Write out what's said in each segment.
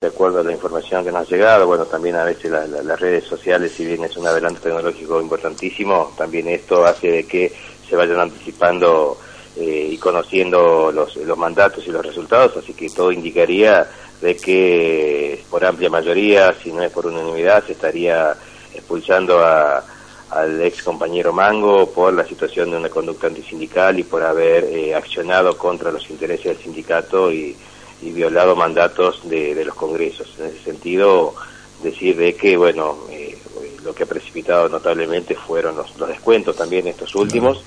De acuerdo a la información que nos ha llegado, bueno, también a veces las redes sociales, si bien es un adelanto tecnológico importantísimo, también esto hace de que se vayan anticipando eh, y conociendo los, los mandatos y los resultados, así que todo indicaría de que por amplia mayoría, si no es por unanimidad, se estaría expulsando a, al ex compañero Mango por la situación de una conducta antisindical y por haber eh, accionado contra los intereses del sindicato y y violado mandatos de, los congresos. En ese sentido, decir de que, bueno, eh, lo que ha precipitado notablemente fueron los, descuentos también estos últimos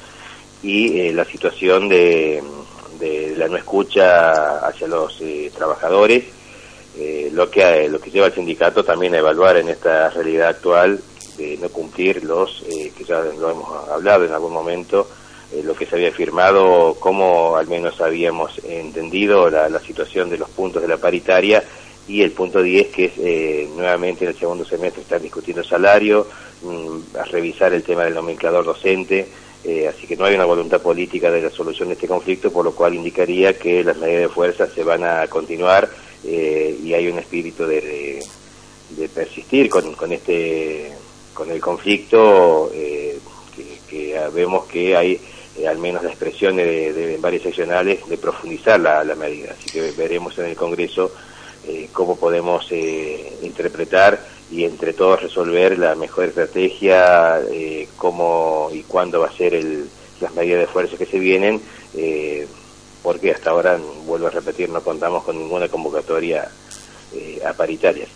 y eh, la situación de, de, la no escucha hacia los eh, trabajadores, lo, que, lo que lleva al sindicato también a evaluar en esta realidad actual de no cumplir los, que ya lo hemos hablado en algún momento, eh, lo que se había firmado, cómo al menos habíamos entendido la, situación de los puntos de la paritaria y el punto 10 que es eh, nuevamente en el segundo semestre están discutiendo salario, mm, a revisar el tema del nomenclador docente, eh, así que no hay una voluntad política de la solución de este conflicto, por lo cual indicaría que las medidas de fuerza se van a continuar y hay un espíritu de, persistir con, con, este con el conflicto que, que vemos que hay eh, al menos la expresión de, varias seccionales de profundizar la, medida. Así que veremos en el Congreso eh, cómo podemos eh, interpretar y entre todos resolver la mejor estrategia, cómo y cuándo va a ser el, las medidas de fuerza que se vienen, porque hasta ahora, vuelvo a repetir, no contamos con ninguna convocatoria a paritarias.